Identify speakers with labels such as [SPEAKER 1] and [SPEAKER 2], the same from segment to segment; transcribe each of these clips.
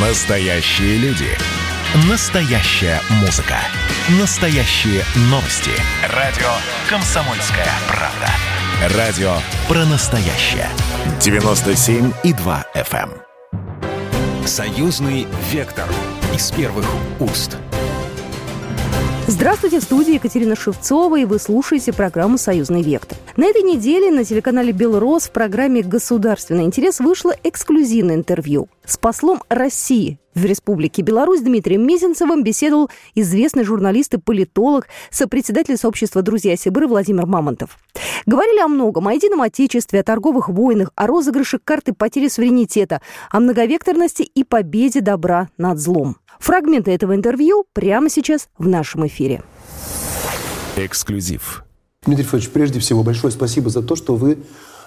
[SPEAKER 1] Настоящие люди. Настоящая музыка. Настоящие новости. Радио «Комсомольская правда». Радио про настоящее. 97,2 FM. эм. Союзный вектор. Из первых уст.
[SPEAKER 2] Здравствуйте, в студии Екатерина Шевцова, и вы слушаете программу «Союзный вектор». На этой неделе на телеканале «Белрос» в программе «Государственный интерес» вышло эксклюзивное интервью. С послом России в Республике Беларусь Дмитрием Мезенцевым беседовал известный журналист и политолог, сопредседатель сообщества «Друзья Сибиры» Владимир Мамонтов. Говорили о многом, о едином отечестве, о торговых войнах, о розыгрыше карты потери суверенитета, о многовекторности и победе добра над злом. Фрагменты этого интервью прямо сейчас в нашем эфире.
[SPEAKER 1] Эксклюзив.
[SPEAKER 3] Дмитрий Федорович, прежде всего большое спасибо за то, что вы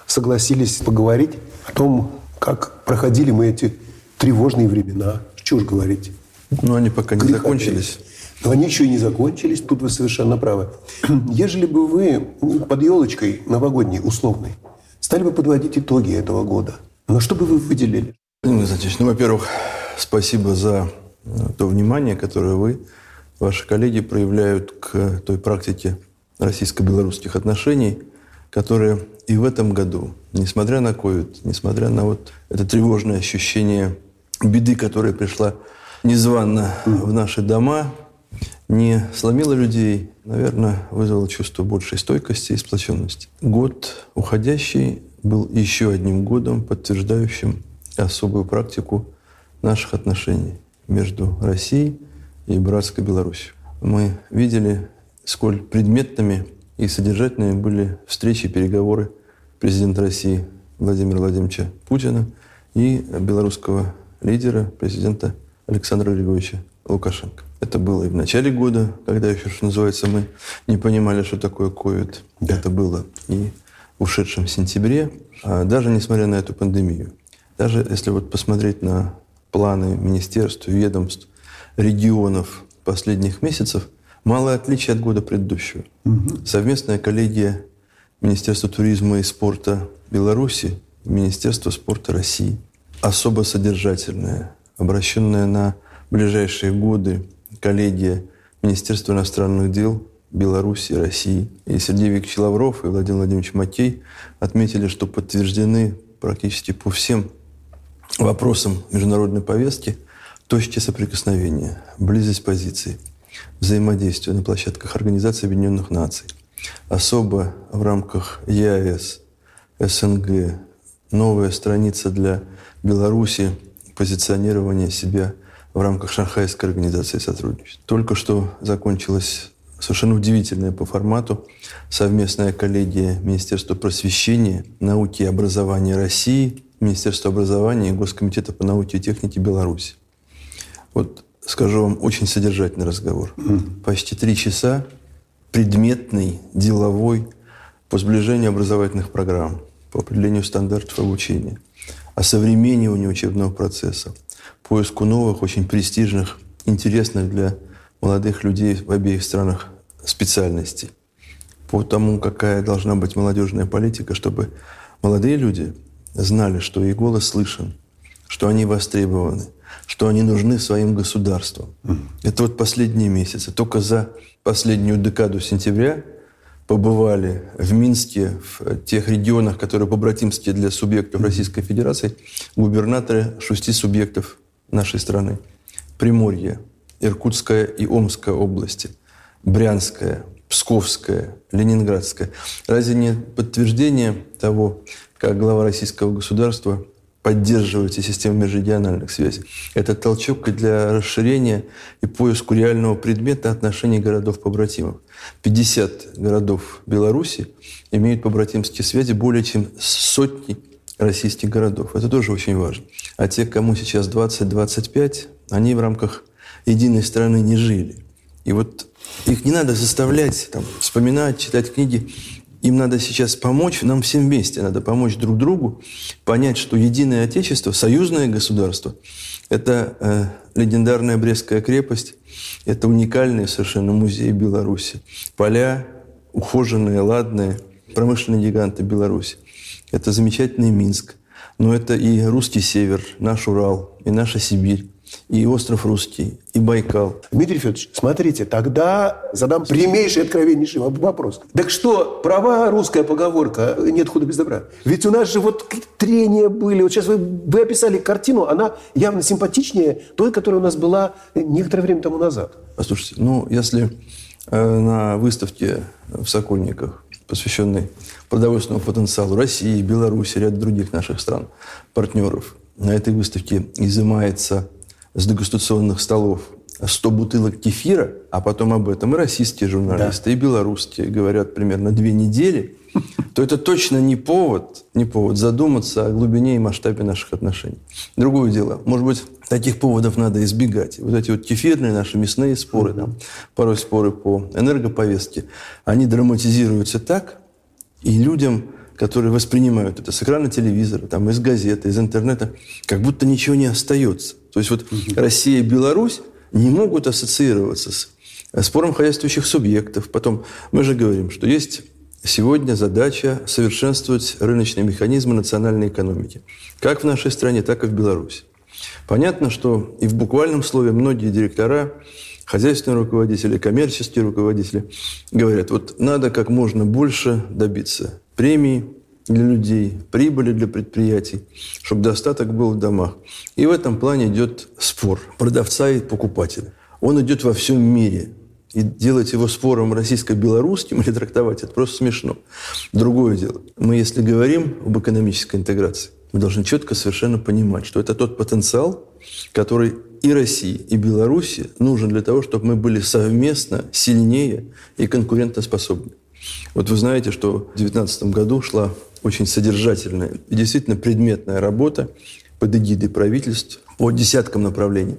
[SPEAKER 3] согласились поговорить о том, как проходили мы эти тревожные времена. Что уж говорить.
[SPEAKER 4] Но они пока не
[SPEAKER 3] Греха
[SPEAKER 4] закончились.
[SPEAKER 3] Но они еще и не закончились, тут вы совершенно правы. Ежели бы вы под елочкой новогодней, условной, стали бы подводить итоги этого года, на что бы вы выделили?
[SPEAKER 4] Владимир ну, во-первых, спасибо за то внимание, которое вы, ваши коллеги проявляют к той практике российско-белорусских отношений, которая и в этом году, несмотря на ковид, несмотря на вот это тревожное ощущение беды, которая пришла незванно в наши дома, не сломила людей, наверное, вызвала чувство большей стойкости и сплоченности. Год уходящий был еще одним годом, подтверждающим особую практику наших отношений между Россией и братской Беларусью. Мы видели, сколь предметными и содержательными были встречи переговоры президента России Владимира Владимировича Путина и белорусского лидера, президента Александра Григорьевича Лукашенко. Это было и в начале года, когда еще, что называется, мы не понимали, что такое ковид. Это было и в ушедшем сентябре, а даже несмотря на эту пандемию. Даже если вот посмотреть на планы министерств, ведомств, регионов последних месяцев, малое отличие от года предыдущего. Совместная коллегия Министерства туризма и спорта Беларуси и Министерства спорта России. Особо содержательная, обращенная на ближайшие годы коллегия Министерства иностранных дел Беларуси, России. И Сергей Викторович Лавров и Владимир Владимирович Макей отметили, что подтверждены практически по всем вопросам международной повестки точки соприкосновения, близость позиций, взаимодействие на площадках Организации Объединенных Наций. Особо в рамках ЕАЭС, СНГ, новая страница для Беларуси, позиционирование себя в рамках Шанхайской организации сотрудничества. Только что закончилась совершенно удивительная по формату совместная коллегия Министерства просвещения, науки и образования России, Министерства образования и Госкомитета по науке и технике Беларуси. Вот скажу вам, очень содержательный разговор. Почти три часа предметный, деловой, по сближению образовательных программ, по определению стандартов обучения, о современнивании учебного процесса, поиску новых, очень престижных, интересных для молодых людей в обеих странах специальностей, по тому, какая должна быть молодежная политика, чтобы молодые люди знали, что их голос слышен, что они востребованы, что они нужны своим государствам. Это вот последние месяцы. Только за последнюю декаду сентября побывали в Минске, в тех регионах, которые побратимские для субъектов Российской Федерации, губернаторы шести субъектов нашей страны. Приморье, Иркутская и Омская области, Брянская, Псковская, Ленинградская. Разве не подтверждение того, как глава российского государства поддерживаете систему межрегиональных связей. Это толчок для расширения и поиску реального предмета отношений городов-побратимов. 50 городов Беларуси имеют побратимские связи более чем сотни российских городов. Это тоже очень важно. А те, кому сейчас 20-25, они в рамках единой страны не жили. И вот их не надо заставлять там, вспоминать, читать книги. Им надо сейчас помочь, нам всем вместе надо помочь друг другу, понять, что единое Отечество, союзное государство – это э, легендарная Брестская крепость, это уникальный совершенно музей Беларуси. Поля ухоженные, ладные, промышленные гиганты Беларуси. Это замечательный Минск. Но это и русский север, наш Урал, и наша Сибирь. И остров Русский, и Байкал.
[SPEAKER 3] Дмитрий Федорович, смотрите, тогда задам прямейший, откровеннейший вопрос. Так что, права русская поговорка «нет худа без добра». Ведь у нас же вот трения были. Вот сейчас вы, вы описали картину, она явно симпатичнее той, которая у нас была некоторое время тому назад.
[SPEAKER 4] Послушайте, ну, если э, на выставке в Сокольниках, посвященной продовольственному потенциалу России, Беларуси, ряд других наших стран, партнеров, на этой выставке изымается с дегустационных столов 100 бутылок кефира, а потом об этом и российские журналисты, да. и белорусские говорят примерно две недели, то это точно не повод, не повод задуматься о глубине и масштабе наших отношений. Другое дело, может быть, таких поводов надо избегать. Вот эти вот кефирные наши мясные споры, там, порой споры по энергоповестке, они драматизируются так, и людям которые воспринимают это с экрана телевизора, там, из газеты, из интернета, как будто ничего не остается. То есть вот Россия и Беларусь не могут ассоциироваться с спором хозяйствующих субъектов. Потом мы же говорим, что есть сегодня задача совершенствовать рыночные механизмы национальной экономики. Как в нашей стране, так и в Беларуси. Понятно, что и в буквальном слове многие директора, хозяйственные руководители, коммерческие руководители говорят, вот надо как можно больше добиться премии для людей, прибыли для предприятий, чтобы достаток был в домах. И в этом плане идет спор продавца и покупателя. Он идет во всем мире. И делать его спором российско-белорусским или трактовать, это просто смешно. Другое дело. Мы, если говорим об экономической интеграции, мы должны четко совершенно понимать, что это тот потенциал, который и России, и Беларуси нужен для того, чтобы мы были совместно сильнее и конкурентоспособнее. Вот вы знаете, что в 2019 году шла очень содержательная и действительно предметная работа под эгидой правительств по десяткам направлений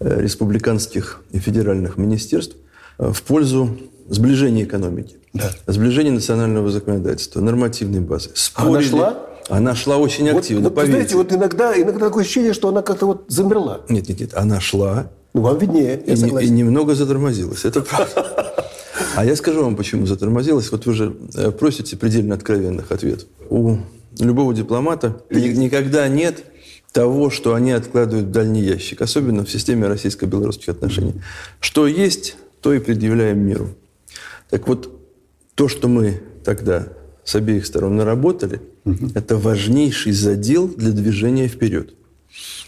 [SPEAKER 4] э, республиканских и федеральных министерств э, в пользу сближения экономики, да. сближения национального законодательства, нормативной базы.
[SPEAKER 3] Спорили, она шла?
[SPEAKER 4] Она шла очень активно,
[SPEAKER 3] вот, вот, знаете, вот иногда, иногда такое ощущение, что она как-то вот замерла.
[SPEAKER 4] Нет, нет, нет, она шла.
[SPEAKER 3] Ну, вам виднее, я
[SPEAKER 4] и, согласен. И немного затормозилась, это правда. А я скажу вам, почему затормозилась. Вот вы же э, просите предельно откровенных ответов. У любого дипломата никогда нет того, что они откладывают в дальний ящик, особенно в системе российско-белорусских отношений. Что есть, то и предъявляем миру. Так вот, то, что мы тогда с обеих сторон наработали, угу. это важнейший задел для движения вперед.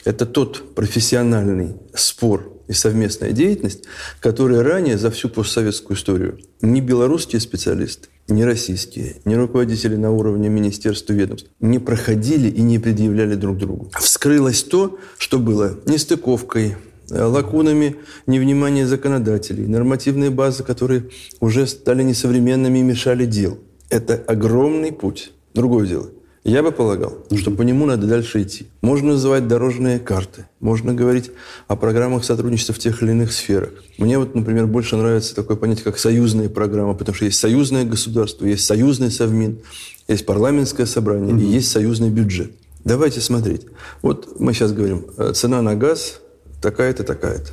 [SPEAKER 4] Это тот профессиональный спор и совместная деятельность, которая ранее за всю постсоветскую историю ни белорусские специалисты, ни российские, ни руководители на уровне министерств и ведомств не проходили и не предъявляли друг другу. Вскрылось то, что было нестыковкой, э, лакунами невнимания законодателей, нормативные базы, которые уже стали несовременными и мешали дел. Это огромный путь. Другое дело. Я бы полагал, что по нему надо дальше идти. Можно называть дорожные карты, можно говорить о программах сотрудничества в тех или иных сферах. Мне вот, например, больше нравится такое понятие, как союзные программы, потому что есть союзное государство, есть союзный совмин, есть парламентское собрание угу. и есть союзный бюджет. Давайте смотреть. Вот мы сейчас говорим, э, цена на газ такая-то, такая-то.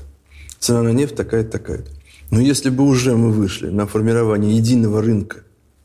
[SPEAKER 4] Цена на нефть такая-то, такая-то. Но если бы уже мы вышли на формирование единого рынка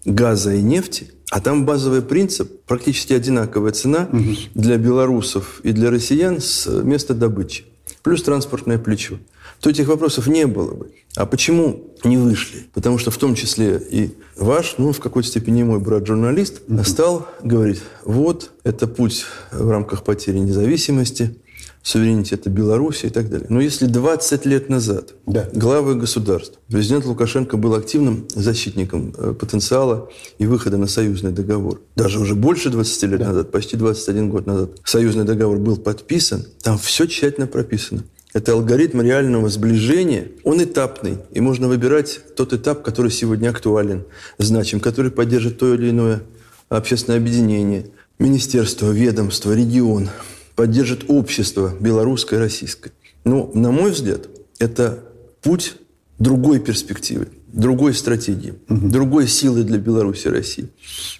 [SPEAKER 4] газа и нефти – а там базовый принцип, практически одинаковая цена угу. для белорусов и для россиян с места добычи. Плюс транспортное плечо. То этих вопросов не было бы. А почему не вышли? Потому что в том числе и ваш, ну, в какой-то степени мой брат-журналист, угу. стал говорить, вот, это путь в рамках потери независимости, суверенитета Беларуси и так далее. Но если 20 лет назад да. главы государств, президент Лукашенко был активным защитником э, потенциала и выхода на союзный договор, даже уже больше 20 лет да. назад, почти 21 год назад, союзный договор был подписан, там все тщательно прописано. Это алгоритм реального сближения. Он этапный, и можно выбирать тот этап, который сегодня актуален, значим, который поддержит то или иное общественное объединение, министерство, ведомство, регион – поддержит общество белорусское и российское. Но, на мой взгляд, это путь другой перспективы, другой стратегии, угу. другой силы для Беларуси и России.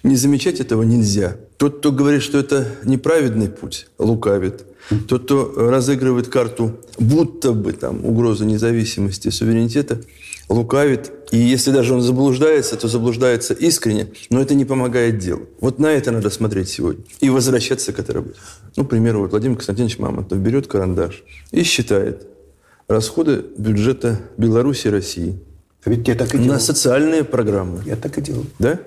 [SPEAKER 4] Не замечать этого нельзя. Тот, кто говорит, что это неправедный путь, лукавит. Тот, кто разыгрывает карту будто бы там угрозы независимости, суверенитета, лукавит. И если даже он заблуждается, то заблуждается искренне, но это не помогает делу. Вот на это надо смотреть сегодня. И возвращаться к этой работе. Ну, к примеру, вот Владимир Константинович Мамонтов берет карандаш и считает расходы бюджета Беларуси и России.
[SPEAKER 3] Ведь я так и
[SPEAKER 4] На
[SPEAKER 3] делал.
[SPEAKER 4] социальные программы.
[SPEAKER 3] Я так и делал.
[SPEAKER 4] Да?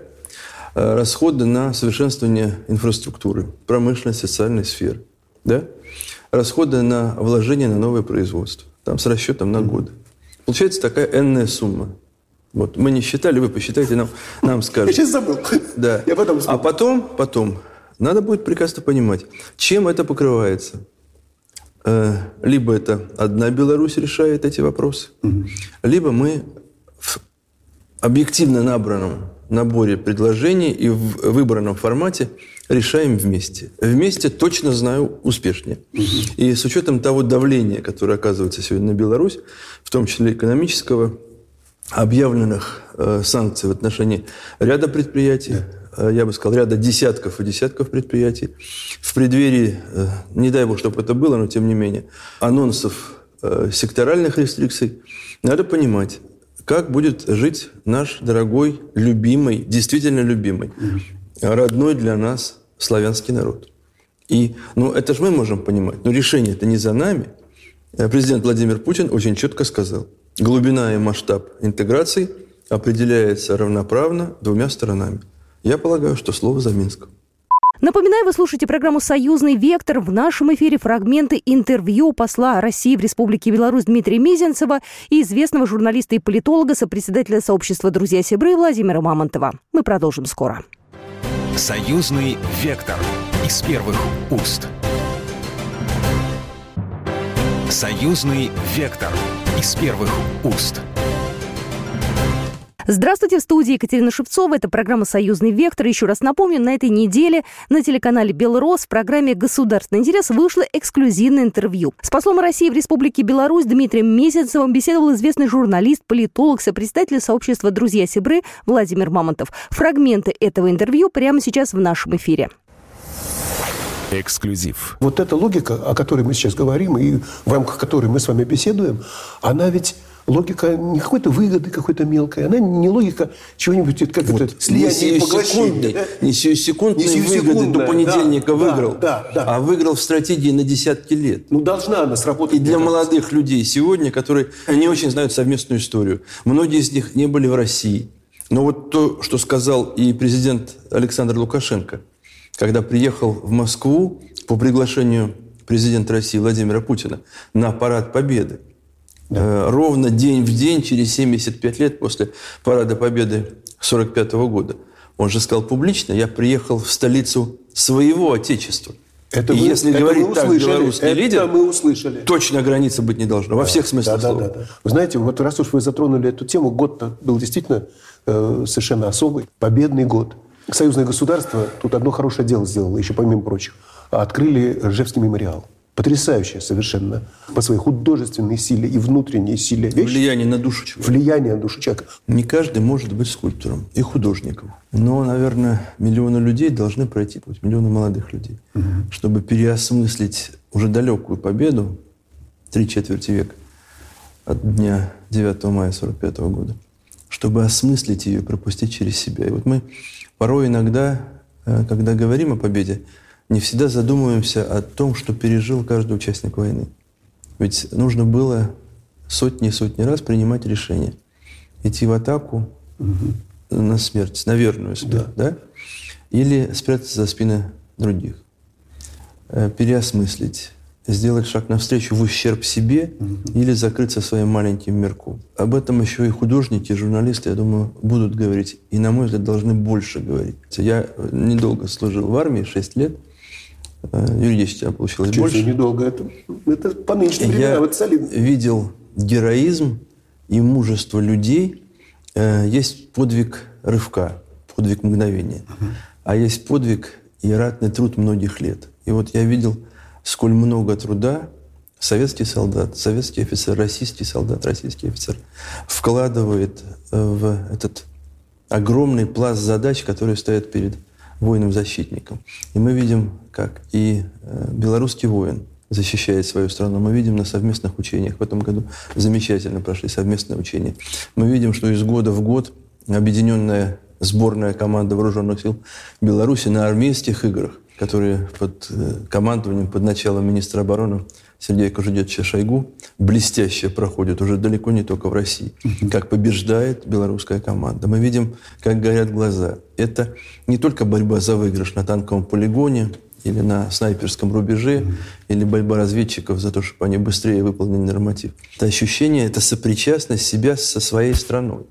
[SPEAKER 4] Э, Расходы на совершенствование инфраструктуры, промышленной, социальной сферы. Да? Расходы на вложение на новое производство. Там с расчетом на годы. Получается такая энная сумма. Вот мы не считали, вы посчитайте, нам, нам
[SPEAKER 3] Я
[SPEAKER 4] скажете.
[SPEAKER 3] сейчас забыл.
[SPEAKER 4] Да.
[SPEAKER 3] Я потом
[SPEAKER 4] а
[SPEAKER 3] вспомнил.
[SPEAKER 4] потом, потом, надо будет прекрасно понимать, чем это покрывается. Э, Либо это одна Беларусь решает эти вопросы, либо мы в объективно набранном наборе предложений и в выбранном формате решаем вместе. Вместе точно знаю успешнее. И с учетом того давления, которое оказывается сегодня на Беларусь, в том числе экономического, объявленных э, санкций в отношении ряда предприятий, э, я бы сказал, ряда десятков и десятков предприятий, в преддверии, э, не дай бог, чтобы это было, но тем не менее, анонсов э, секторальных рестрикций, надо понимать, как будет жить наш дорогой, любимый, действительно любимый, родной для нас славянский народ. И, ну, это же мы можем понимать, но решение это не за нами. Э, Президент Владимир Путин очень четко сказал, глубина и масштаб интеграции определяется равноправно двумя сторонами. Я полагаю, что слово за Минском.
[SPEAKER 2] Напоминаю, вы слушаете программу «Союзный вектор». В нашем эфире фрагменты интервью посла России в Республике Беларусь Дмитрия Мезенцева и известного журналиста и политолога, сопредседателя сообщества «Друзья Сибры» Владимира Мамонтова. Мы продолжим скоро.
[SPEAKER 1] Союзный вектор из первых уст. Союзный вектор из первых уст.
[SPEAKER 2] Здравствуйте, в студии Екатерина Шевцова. Это программа «Союзный вектор». Еще раз напомню, на этой неделе на телеканале «Белрос» в программе «Государственный интерес» вышло эксклюзивное интервью. С послом России в Республике Беларусь Дмитрием Месяцевым беседовал известный журналист, политолог, сопредседатель сообщества «Друзья Сибры» Владимир Мамонтов. Фрагменты этого интервью прямо сейчас в нашем эфире.
[SPEAKER 1] Эксклюзив.
[SPEAKER 3] Вот эта логика, о которой мы сейчас говорим, и в рамках которой мы с вами беседуем, она ведь логика не какой-то выгоды какой-то мелкой, она не логика чего-нибудь, как это, слияния и поглощения. да?
[SPEAKER 4] не сиюсекундной
[SPEAKER 3] Не
[SPEAKER 4] выгоды до понедельника
[SPEAKER 3] да,
[SPEAKER 4] выиграл,
[SPEAKER 3] да, да.
[SPEAKER 4] а выиграл в стратегии на десятки лет.
[SPEAKER 3] Ну, должна она сработать.
[SPEAKER 4] И для
[SPEAKER 3] кажется.
[SPEAKER 4] молодых людей сегодня, которые не очень знают совместную историю. Многие из них не были в России. Но вот то, что сказал и президент Александр Лукашенко, когда приехал в Москву по приглашению президента России Владимира Путина на парад Победы. Э, Ровно день в день, через 75 лет после парада Победы 1945 года. Он же сказал публично, я приехал в столицу своего отечества.
[SPEAKER 3] Это
[SPEAKER 4] и
[SPEAKER 3] мы-
[SPEAKER 4] если
[SPEAKER 3] это
[SPEAKER 4] говорить
[SPEAKER 3] мы
[SPEAKER 4] так
[SPEAKER 3] услышали,
[SPEAKER 4] белорусский
[SPEAKER 3] это
[SPEAKER 4] лидер,
[SPEAKER 3] мы услышали.
[SPEAKER 4] точно границы быть не должно. Во всех смыслах
[SPEAKER 3] Да, да,
[SPEAKER 4] слова.
[SPEAKER 3] да, да. Вы знаете, вот раз уж вы затронули эту тему, год был действительно э, совершенно особый, победный год. Союзное государство тут одно хорошее дело сделало, еще помимо прочих. Открыли Ржевский мемориал. Потрясающая совершенно по своей художественной силе и внутренней силе вещь.
[SPEAKER 4] Влияние на душу человека.
[SPEAKER 3] Влияние на душу человека.
[SPEAKER 4] Не каждый может быть скульптором и художником. Но, наверное, миллионы людей должны пройти путь, миллионы молодых людей, чтобы переосмыслить уже далекую победу, три четверти века, от дня 9 мая 1945 года, чтобы осмыслить ее и пропустить через себя. И вот мы порой иногда, э, когда говорим о победе, не всегда задумываемся о том, что пережил каждый участник войны. Ведь нужно было сотни и сотни раз принимать решения. Идти в атаку на смерть, на верную смерть, да. Или спрятаться за спины других. Э, Переосмыслить, сделать шаг навстречу в ущерб себе или закрыться своим маленьким мирком. Об этом еще и художники, и журналисты, я думаю, будут говорить. И, на мой взгляд, должны больше говорить. Я недолго служил в армии, 6 лет. Э, Юридически получилось
[SPEAKER 3] Чуть
[SPEAKER 4] больше.
[SPEAKER 3] недолго. Это, это по нынешним
[SPEAKER 4] Я
[SPEAKER 3] солидно.
[SPEAKER 4] видел героизм и мужество людей. Э, Есть подвиг рывка, подвиг мгновения. А есть подвиг и ратный труд многих лет. И вот я видел, сколь много труда советский солдат, советский офицер, российский солдат, российский офицер вкладывает э, в этот огромный пласт задач, которые стоят перед воином-защитником. И мы видим, как и э, белорусский воин защищает свою страну. Мы видим на совместных учениях. В этом году замечательно прошли совместные учения. Мы видим, что из года в год объединенная сборная команда вооруженных сил Беларуси на армейских играх, которые под э, командованием, под началом министра обороны Сергея Кожедетовича Шойгу блестяще проходит уже далеко не только в России. Как побеждает белорусская команда. Мы видим, как горят глаза. Это не только борьба за выигрыш на танковом полигоне, или на снайперском рубеже, mm-hmm. или борьба разведчиков за то, чтобы они быстрее выполнили норматив. Это ощущение, это сопричастность себя со своей страной.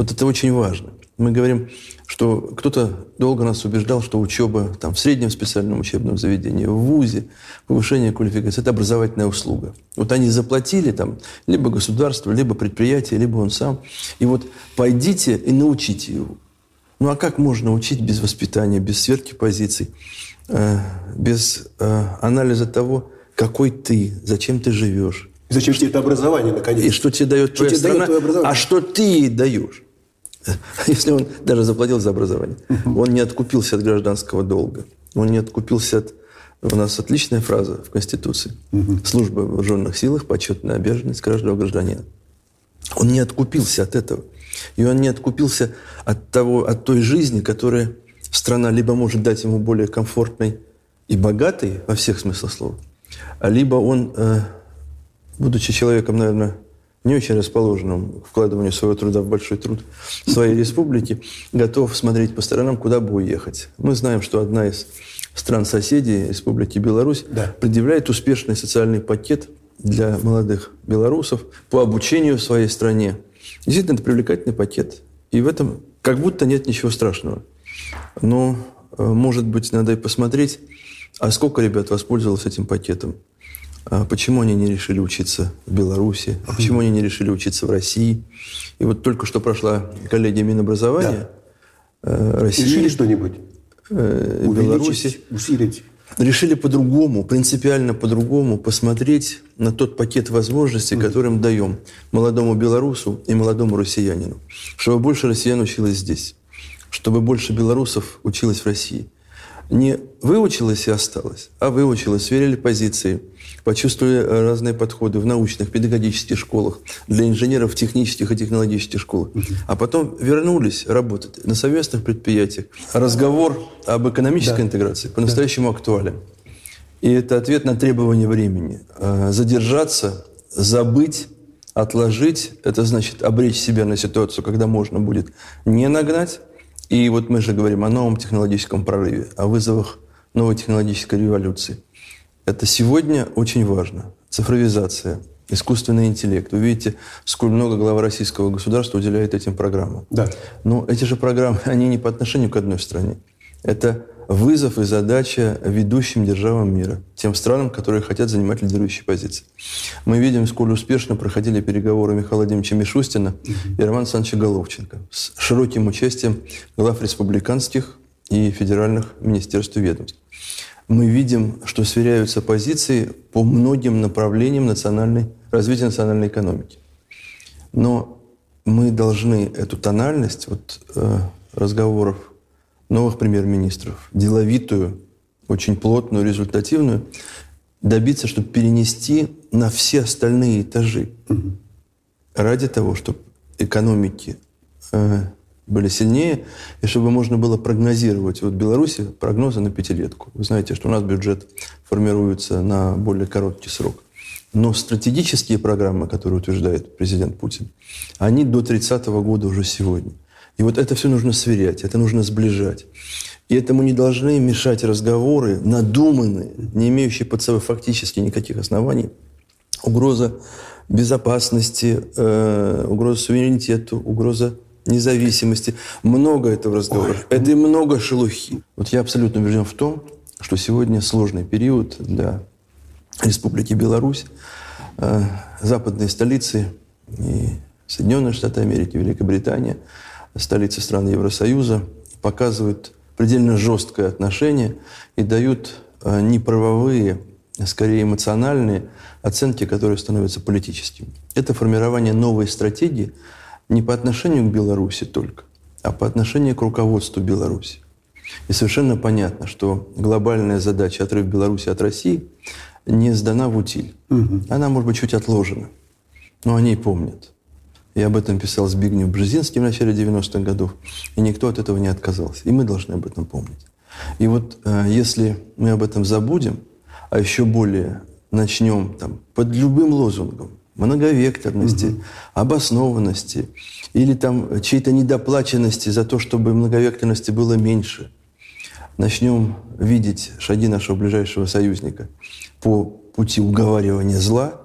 [SPEAKER 4] Вот это очень важно. Мы говорим, что кто-то долго нас убеждал, что учеба там, в среднем специальном учебном заведении, в ВУЗе, повышение квалификации – это образовательная услуга. Вот они заплатили там либо государство, либо предприятие, либо он сам. И вот пойдите и научите его. Ну а как можно учить без воспитания, без сверки позиций, э, без э, анализа того, какой ты, зачем ты живешь?
[SPEAKER 3] И зачем тебе это образование, наконец?
[SPEAKER 4] И что тебе дает что твоя тебе страна, дает твое а что ты даешь? если он даже заплатил за образование, он не откупился от гражданского долга, он не откупился от... У нас отличная фраза в Конституции. Служба в вооруженных силах – почетная обязанность каждого гражданина. Он не откупился от этого. И он не откупился от, того, от той жизни, которая страна либо может дать ему более комфортной и богатой, во всех смыслах слова, либо он, э, будучи человеком, наверное, не очень расположенным к вкладыванию своего труда в большой труд своей республики, готов смотреть по сторонам, куда бы уехать. Мы знаем, что одна из стран-соседей Республики Беларусь да. предъявляет успешный социальный пакет для молодых белорусов по обучению в своей стране. Действительно, это привлекательный пакет. И в этом как будто нет ничего страшного. Но, э, может быть, надо и посмотреть, а сколько ребят воспользовалось этим пакетом. А почему они не решили учиться в Беларуси, а почему они не решили учиться в России. И вот только что прошла коллегия Минобразования
[SPEAKER 3] да. Э, России. Решили что-нибудь?
[SPEAKER 4] Э, Беларуси.
[SPEAKER 3] Усилить?
[SPEAKER 4] Решили по-другому, принципиально по-другому посмотреть на тот пакет возможностей, mm. который мы даем молодому белорусу и молодому россиянину. Чтобы больше россиян училось здесь, чтобы больше белорусов училось в России. Не выучилось и осталось, а выучилось, сверили позиции – почувствовали э, разные подходы в научных, педагогических школах, для инженеров технических и технологических школах. А потом вернулись работать на совместных предприятиях. Разговор об экономической да. интеграции по-настоящему да. актуален. И это ответ на требования времени. Э, задержаться, забыть, отложить – это значит обречь себя на ситуацию, когда можно будет не нагнать. И вот мы же говорим о новом технологическом прорыве, о вызовах новой технологической революции – это сегодня очень важно. Цифровизация, искусственный интеллект. Вы видите, сколь много глава российского государства уделяет этим программам.
[SPEAKER 3] Да.
[SPEAKER 4] Но эти же программы, они не по отношению к одной стране. Это вызов и задача ведущим державам мира, тем странам, которые хотят занимать лидирующие позиции. Мы видим, сколь успешно проходили переговоры Михаила Владимировича Мишустина и Романа Александровича Головченко с широким участием глав республиканских и федеральных министерств и ведомств мы видим, что сверяются позиции по многим направлениям национальной, развития национальной экономики. Но мы должны эту тональность вот, э, разговоров новых премьер-министров, деловитую, очень плотную, результативную, добиться, чтобы перенести на все остальные этажи. Угу. Ради того, чтобы экономики э, были сильнее, и чтобы можно было прогнозировать. Вот в Беларуси прогнозы на пятилетку. Вы знаете, что у нас бюджет формируется на более короткий срок. Но стратегические программы, которые утверждает президент Путин, они до 30 -го года уже сегодня. И вот это все нужно сверять, это нужно сближать. И этому не должны мешать разговоры, надуманные, не имеющие под собой фактически никаких оснований. Угроза безопасности, э, угроза суверенитету, угроза независимости. Много этого разговора. Ой. Это и много шелухи. Вот я абсолютно убежден в том, что сегодня сложный период для Республики Беларусь. Э, западные столицы и Соединенные Штаты Америки, Великобритания, столицы стран Евросоюза показывают предельно жесткое отношение и дают э, неправовые, а скорее эмоциональные оценки, которые становятся политическими. Это формирование новой стратегии – не по отношению к Беларуси только, а по отношению к руководству Беларуси. И совершенно понятно, что глобальная задача отрыв Беларуси от России не сдана в утиль. Угу. Она, может быть, чуть отложена. Но они помнят. И об этом писал Збигнев Бжезинский в начале 90-х годов. И никто от этого не отказался. И мы должны об этом помнить. И вот э, если мы об этом забудем, а еще более начнем там, под любым лозунгом многовекторности, угу. обоснованности или там чьей-то недоплаченности за то, чтобы многовекторности было меньше, начнем видеть шаги нашего ближайшего союзника по пути уговаривания зла,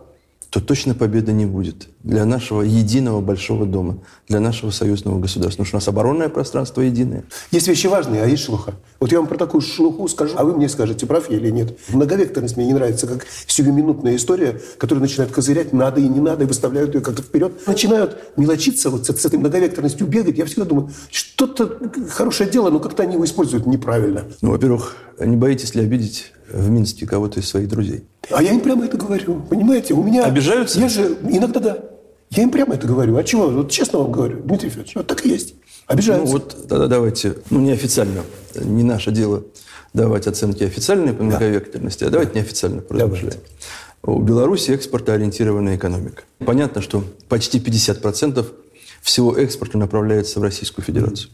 [SPEAKER 4] то точно победы не будет для нашего единого большого дома, для нашего союзного государства. Потому что у нас оборонное пространство единое.
[SPEAKER 3] Есть вещи важные, а есть шелуха. Вот я вам про такую шелуху скажу, а вы мне скажете, прав я или нет. Многовекторность мне не нравится, как сиюминутная история, которая начинает козырять, надо и не надо, и выставляют ее как-то вперед. Начинают мелочиться вот с, с этой многовекторностью бегать. Я всегда думаю, что-то хорошее дело, но как-то они его используют неправильно.
[SPEAKER 4] Ну, во-первых, не боитесь ли обидеть в Минске кого-то из своих друзей?
[SPEAKER 3] А я им прямо это говорю. Понимаете, у меня...
[SPEAKER 4] Обижаются?
[SPEAKER 3] Я же иногда да. Я им прямо это говорю. А чего? Вот честно вам говорю, Дмитрий Федорович, вот так и есть. Обижаются.
[SPEAKER 4] Ну вот тогда давайте, ну неофициально, не наше дело давать оценки официальной по многовекторности, да. а давайте да. неофициально поразмышляем. У Беларуси экспортоориентированная экономика. Понятно, что почти 50% всего экспорта направляется в Российскую Федерацию.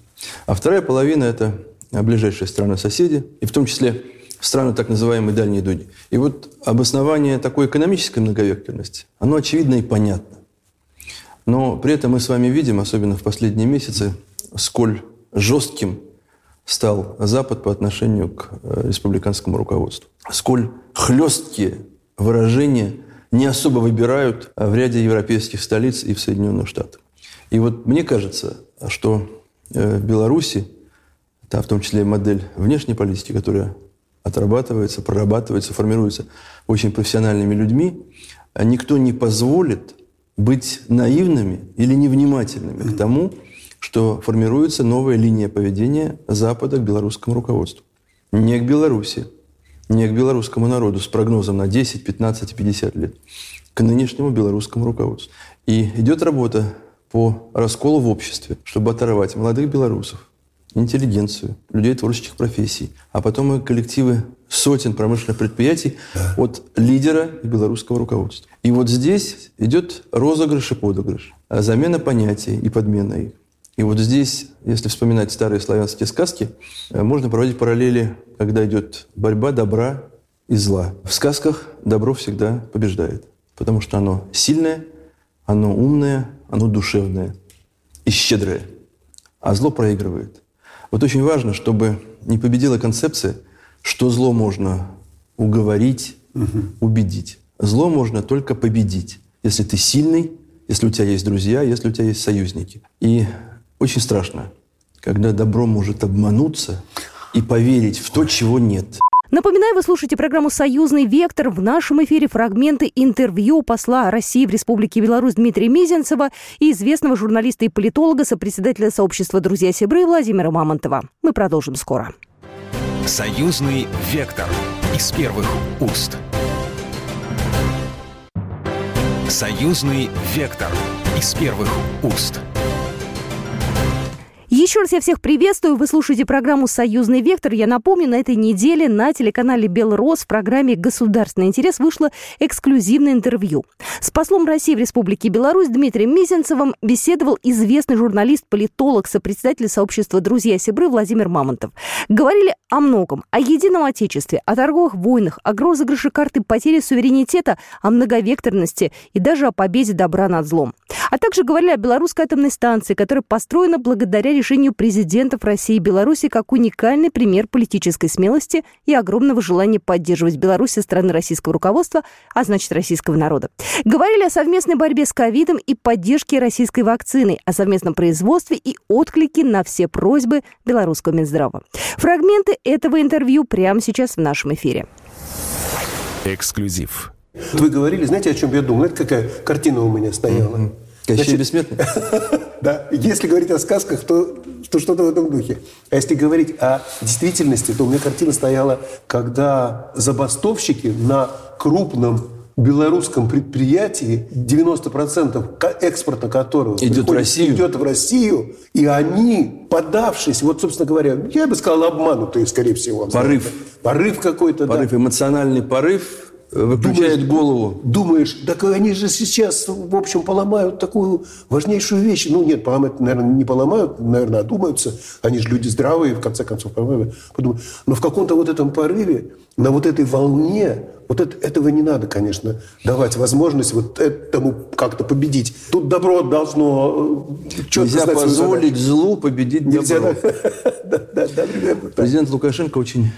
[SPEAKER 4] А вторая половина – это ближайшие страны-соседи, и в том числе страны так называемой дальней дуги. И вот обоснование такой экономической многовекторности, оно очевидно и понятно. Но при этом мы с вами видим, особенно в последние месяцы, сколь жестким стал Запад по отношению к э, республиканскому руководству. Сколь хлесткие выражения не особо выбирают в ряде европейских столиц и в Соединенных Штатах. И вот мне кажется, что э, в Беларуси, да, в том числе модель внешней политики, которая отрабатывается, прорабатывается, формируется очень профессиональными людьми, а никто не позволит быть наивными или невнимательными к тому, что формируется новая линия поведения Запада к белорусскому руководству. Не к Беларуси, не к белорусскому народу с прогнозом на 10, 15 и 50 лет, к нынешнему белорусскому руководству. И идет работа по расколу в обществе, чтобы оторвать молодых белорусов интеллигенцию, людей творческих профессий, а потом и коллективы сотен промышленных предприятий да. от лидера белорусского руководства. И вот здесь идет розыгрыш и подыгрыш, а замена понятий и подмена их. И вот здесь, если вспоминать старые славянские сказки, э, можно проводить параллели, когда идет борьба добра и зла. В сказках добро всегда побеждает, потому что оно сильное, оно умное, оно душевное и щедрое, а зло проигрывает. Вот очень важно, чтобы не победила концепция, что зло можно уговорить, угу. убедить. Зло можно только победить, если ты сильный, если у тебя есть друзья, если у тебя есть союзники. И очень страшно, когда добро может обмануться и поверить в то, чего нет.
[SPEAKER 2] Напоминаю, вы слушаете программу «Союзный вектор». В нашем эфире фрагменты интервью посла России в Республике Беларусь Дмитрия Мизинцева и известного журналиста и политолога, сопредседателя сообщества «Друзья Сибры» Владимира Мамонтова. Мы продолжим скоро.
[SPEAKER 1] «Союзный вектор» из первых уст. «Союзный вектор» из первых уст.
[SPEAKER 2] Еще раз я всех приветствую. Вы слушаете программу «Союзный вектор». Я напомню, на этой неделе на телеканале «Белрос» в программе «Государственный интерес» вышло эксклюзивное интервью. С послом России в Республике Беларусь Дмитрием Мизинцевым беседовал известный журналист, политолог, сопредседатель сообщества «Друзья Сибры» Владимир Мамонтов. Говорили о многом. О едином отечестве, о торговых войнах, о розыгрыше карты потери суверенитета, о многовекторности и даже о победе добра над злом. А также говорили о белорусской атомной станции, которая построена благодаря решению президентов России и Беларуси как уникальный пример политической смелости и огромного желания поддерживать Беларусь со стороны российского руководства, а значит российского народа. Говорили о совместной борьбе с ковидом и поддержке российской вакцины, о совместном производстве и отклике на все просьбы белорусского Минздрава. Фрагменты этого интервью прямо сейчас в нашем эфире.
[SPEAKER 1] Эксклюзив.
[SPEAKER 3] Вы говорили, знаете, о чем я думал? Это какая картина у меня стояла. Mm-hmm.
[SPEAKER 4] Кощей Бессмертный?
[SPEAKER 3] Да. Если говорить о сказках, то, то что-то в этом духе. А если говорить о действительности, то у меня картина стояла, когда забастовщики на крупном белорусском предприятии, 90% экспорта которого
[SPEAKER 4] идет в Россию.
[SPEAKER 3] идет в Россию, и они, подавшись, вот, собственно говоря, я бы сказал, обманутые, скорее всего.
[SPEAKER 4] Порыв.
[SPEAKER 3] Порыв какой-то,
[SPEAKER 4] Порыв,
[SPEAKER 3] да.
[SPEAKER 4] эмоциональный порыв выключает
[SPEAKER 3] думаешь,
[SPEAKER 4] голову.
[SPEAKER 3] Думаешь, так они же сейчас, в общем, поломают такую важнейшую вещь. Ну, нет, поломать, наверное, не поломают, наверное, одумаются. Они же люди здравые, в конце концов, подумают. Но в каком-то вот этом порыве, на вот этой волне, вот это, этого не надо, конечно, давать возможность вот этому как-то победить. Тут добро должно
[SPEAKER 4] э, Нельзя позволить злу победить Нельзя, добро. Да, да, да, Президент Лукашенко очень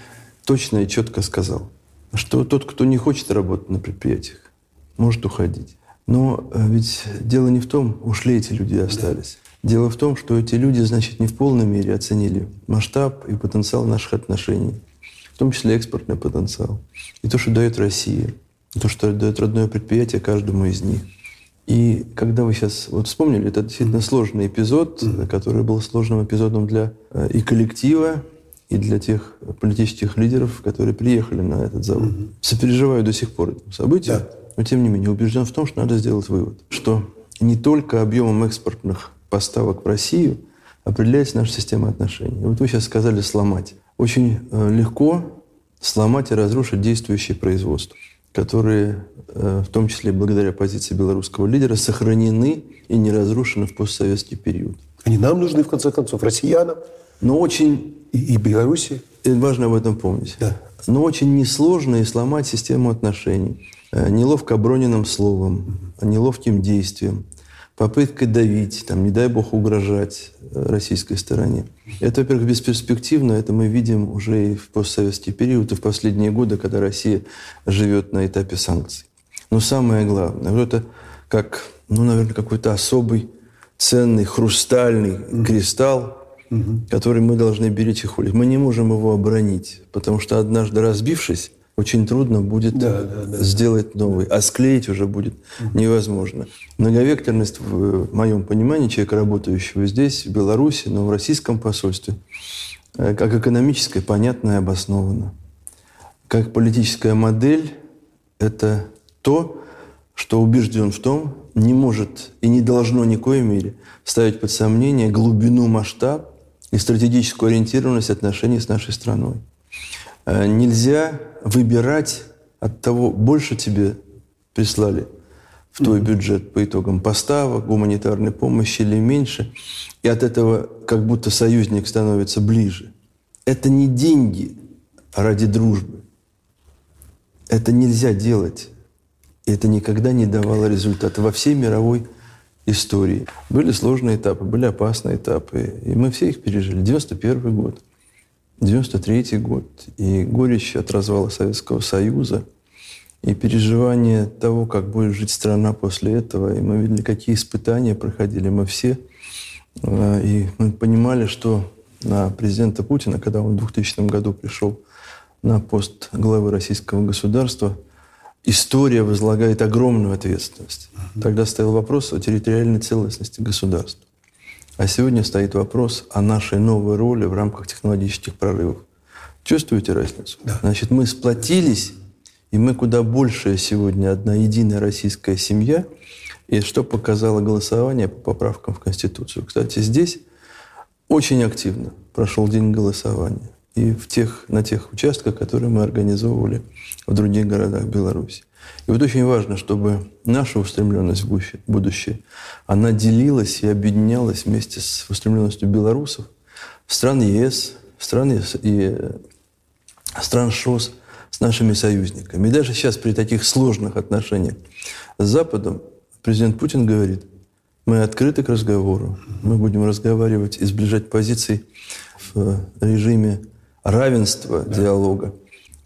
[SPEAKER 4] точно и четко сказал – что тот, кто не хочет работать на предприятиях, может уходить. Но э, ведь дело не в том, ушли эти люди и остались. Дело в том, что эти люди, значит, не в полной мере оценили масштаб и потенциал наших отношений, в том числе экспортный потенциал. И то, что дает Россия, и то, что дает родное предприятие каждому из них. И когда вы сейчас вот вспомнили, это действительно сложный эпизод, который был сложным эпизодом для э, и коллектива, и для тех политических лидеров, которые приехали на этот завод. Угу. Сопереживаю до сих пор этому событию, да. но тем не менее убежден в том, что надо сделать вывод, что не только объемом экспортных поставок в Россию определяется наша система отношений. Вот вы сейчас сказали «сломать». Очень э, легко сломать и разрушить действующее производство, которые, э, в том числе благодаря позиции белорусского лидера, сохранены и не разрушены в постсоветский период.
[SPEAKER 3] Они нам нужны, в конце концов, россиянам.
[SPEAKER 4] Но очень
[SPEAKER 3] и, и Беларуси.
[SPEAKER 4] Важно об этом помнить. Да. Но очень несложно и сломать систему отношений. Э, неловко оброненным словом, неловким действием, попыткой давить, там, не дай бог угрожать э, российской стороне. Это, во-первых, бесперспективно, это мы видим уже и в постсоветский период, и в последние годы, когда Россия живет на этапе санкций. Но самое главное, вот это как, ну, наверное, какой-то особый ценный хрустальный кристалл, угу. который мы должны беречь и холить. Мы не можем его оборонить, потому что однажды разбившись, очень трудно будет да, да, да, сделать новый. А склеить уже будет угу. невозможно. Многовекторность, в моем понимании, человека, работающего здесь, в Беларуси, но в российском посольстве, э, как экономическая, понятная и обоснована. Как политическая модель – это то, что убежден в том, не может и не должно ни в коей мере ставить под сомнение глубину, масштаб и стратегическую ориентированность отношений с нашей страной. Э, нельзя выбирать от того, больше тебе прислали в твой бюджет по итогам поставок, гуманитарной помощи или меньше, и от этого как будто союзник становится ближе. Это не деньги ради дружбы. Это нельзя делать. И это никогда не давало результата во всей мировой истории. Были сложные этапы, были опасные этапы, и мы все их пережили. 91 год, 93 год, и горечь от развала Советского Союза, и переживание того, как будет жить страна после этого. И мы видели, какие испытания проходили мы все. А, и мы понимали, что на президента Путина, когда он в 2000 году пришел на пост главы российского государства – история возлагает огромную ответственность. Тогда стоял вопрос о территориальной целостности государства. А сегодня стоит вопрос о нашей новой роли в рамках технологических прорывов. Чувствуете разницу? Да. Значит, мы сплотились, и мы куда больше сегодня одна единая российская семья. И что показало голосование по поправкам в Конституцию? Кстати, здесь очень активно прошел день голосования и в тех, на тех участках, которые мы организовывали в других городах Беларуси. И вот очень важно, чтобы наша устремленность в будущее, она делилась и объединялась вместе с устремленностью белорусов, стран ЕС, стран, ЕС и э, стран ШОС, с нашими союзниками. И даже сейчас при таких сложных отношениях с Западом президент Путин говорит, мы открыты к разговору, мы будем разговаривать и сближать позиции в режиме равенства да. диалога.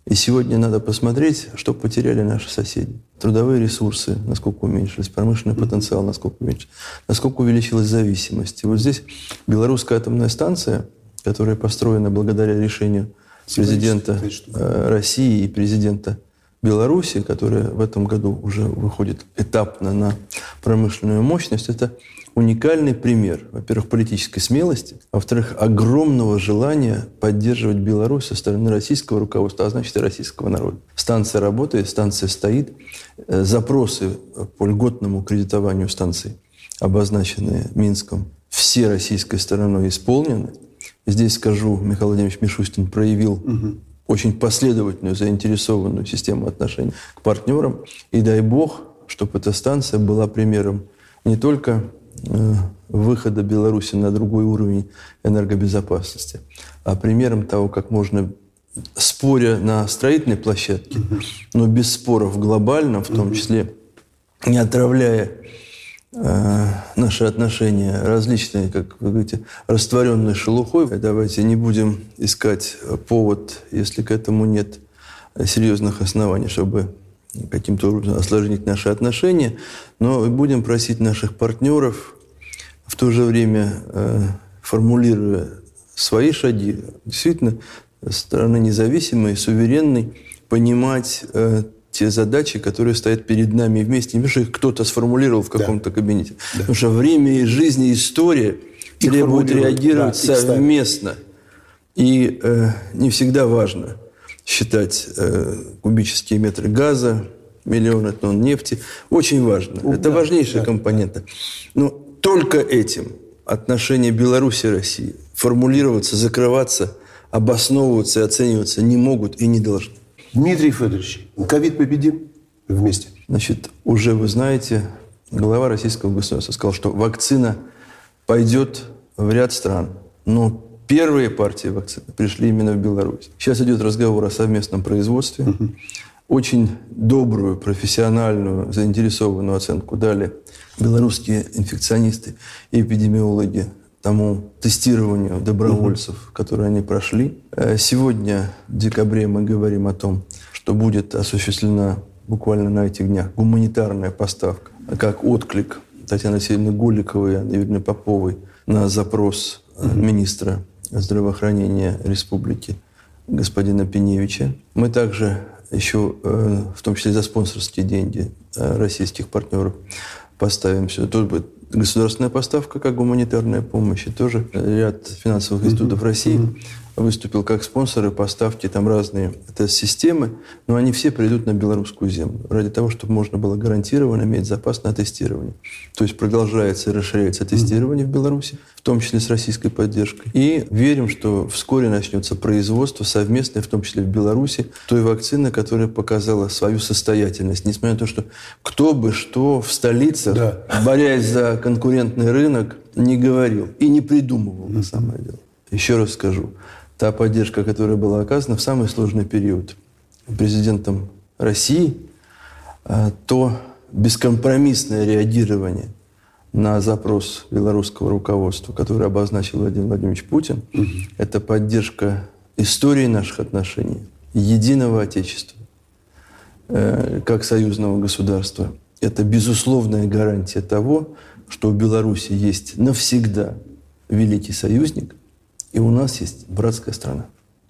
[SPEAKER 4] И сегодня надо посмотреть, что потеряли наши соседи. Трудовые ресурсы, насколько уменьшились, промышленный потенциал, насколько уменьшился, насколько увеличилась зависимость. И вот здесь белорусская атомная станция, которая построена благодаря решению президента э, России и президента Беларуси, которая в этом году уже выходит этапно на промышленную мощность, это уникальный пример, во-первых, политической смелости, во-вторых, огромного желания поддерживать Беларусь со стороны российского руководства, а значит и российского народа. Станция работает, станция стоит. Э, запросы по льготному кредитованию станции, обозначенные Минском, все российской стороной исполнены. Здесь скажу, Михаил Владимирович Мишустин проявил угу. очень последовательную, заинтересованную систему отношений к партнерам. И дай бог, чтобы эта станция была примером не только выхода Беларуси на другой уровень энергобезопасности, а примером того, как можно, споря на строительной площадке, но без споров глобально, в том числе не отравляя э, наши отношения различные, как вы говорите, растворенной шелухой. Давайте не будем искать повод, если к этому нет серьезных оснований, чтобы каким-то образом осложнить наши отношения, но будем просить наших партнеров в то же время э, формулируя свои шаги, действительно, страны независимой, суверенной, понимать э, те задачи, которые стоят перед нами вместе. Не что их кто-то сформулировал в каком-то да. кабинете. Да. Потому что время и жизнь, и история их требуют реагировать да, совместно. И э, не всегда важно считать э, кубические метры газа, миллионы тонн нефти. Очень важно. Ну, Это да, важнейшая да, компонента. Но только этим отношения Беларуси и России формулироваться, закрываться, обосновываться и оцениваться не могут и не должны.
[SPEAKER 3] Дмитрий Федорович, ковид победим вместе.
[SPEAKER 4] Значит, уже вы знаете, глава российского государства сказал, что вакцина пойдет в ряд стран. Но первые партии вакцины пришли именно в Беларусь. Сейчас идет разговор о совместном производстве. Угу. Очень добрую, профессиональную, заинтересованную оценку дали белорусские инфекционисты и эпидемиологи тому тестированию добровольцев, угу. которые они прошли. Э, сегодня, в декабре, мы говорим о том, что будет осуществлена буквально на этих днях гуманитарная поставка, как отклик Татьяны Алексеевны Голиковой и Анны Поповой на запрос угу. министра здравоохранения республики господина Пеневича. Мы также еще, э, в том числе за спонсорские деньги российских партнеров, поставим сюда. Тут будет государственная поставка как гуманитарная помощь. И тоже ряд финансовых институтов России выступил как спонсоры поставки там разные тест-системы, но они все придут на белорусскую землю ради того, чтобы можно было гарантированно иметь запас на тестирование. То есть продолжается и расширяется тестирование в Беларуси, в том числе с российской поддержкой. И верим, что вскоре начнется производство совместное, в том числе в Беларуси, той вакцины, которая показала свою состоятельность. Несмотря на то, что кто бы что в столицах, да. борясь за конкурентный рынок, не говорил и не придумывал на самое дело. Еще раз скажу, та поддержка, которая была оказана в самый сложный период президентом России, а, то бескомпромиссное реагирование на запрос белорусского руководства, который обозначил Владимир Владимирович Путин, угу. это поддержка истории наших отношений, единого Отечества, э, как союзного государства. Это безусловная гарантия того, что у Беларуси есть навсегда великий союзник – и у нас есть братская страна.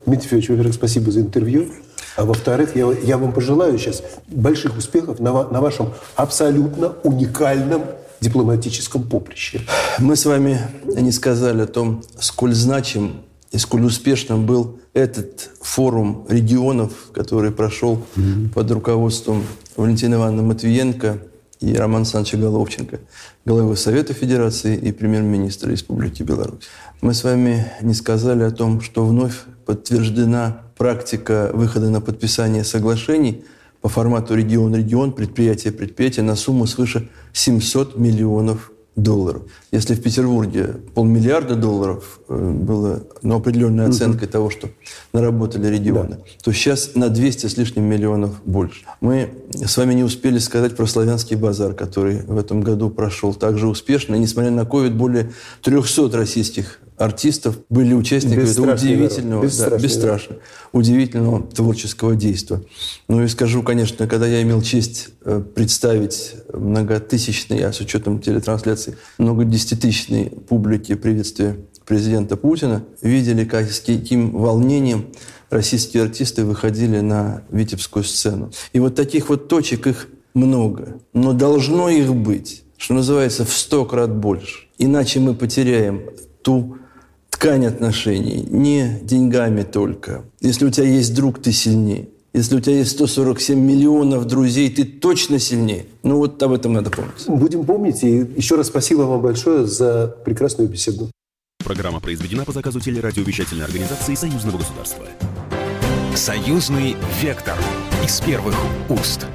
[SPEAKER 3] Дмитрий Федорович, во-первых, спасибо за интервью. А во-вторых, я, я вам пожелаю сейчас больших успехов на, на вашем абсолютно уникальном дипломатическом поприще.
[SPEAKER 4] Мы с вами не сказали о том, сколь значим и сколь успешным был этот форум регионов, который прошел mm-hmm. под руководством Валентины Ивановны Матвиенко и Романа Александровича Головченко, главы Совета Федерации и премьер-министра Республики Беларусь. Мы с вами не сказали о том, что вновь подтверждена практика выхода на подписание соглашений по формату регион-регион, предприятие-предприятие на сумму свыше 700 миллионов долларов. Если в Петербурге полмиллиарда долларов э, было ну, определенной оценкой угу. того, что наработали регионы, да. то сейчас на 200 с лишним миллионов больше. Мы с вами не успели сказать про славянский базар, который в этом году прошел также успешно. И, несмотря на COVID, более 300 российских артистов были участниками этого удивительного, бесстрашный, да, бесстрашно, удивительного творческого действия. Ну и скажу, конечно, когда я имел честь э, представить многотысячный, а с учетом телетрансляции, многодесятитысячной публике приветствие президента Путина, видели, как, с каким волнением российские артисты выходили на Витебскую сцену. И вот таких вот точек их много, но должно их быть, что называется, в сто крат больше. Иначе мы потеряем ту ткань отношений, не деньгами только. Если у тебя есть друг, ты сильнее. Если у тебя есть 147 миллионов друзей, ты точно сильнее. Ну вот об этом надо помнить.
[SPEAKER 3] Будем помнить. И еще раз спасибо вам большое за прекрасную беседу.
[SPEAKER 1] Программа произведена по заказу телерадиовещательной организации Союзного государства. Союзный вектор из первых уст.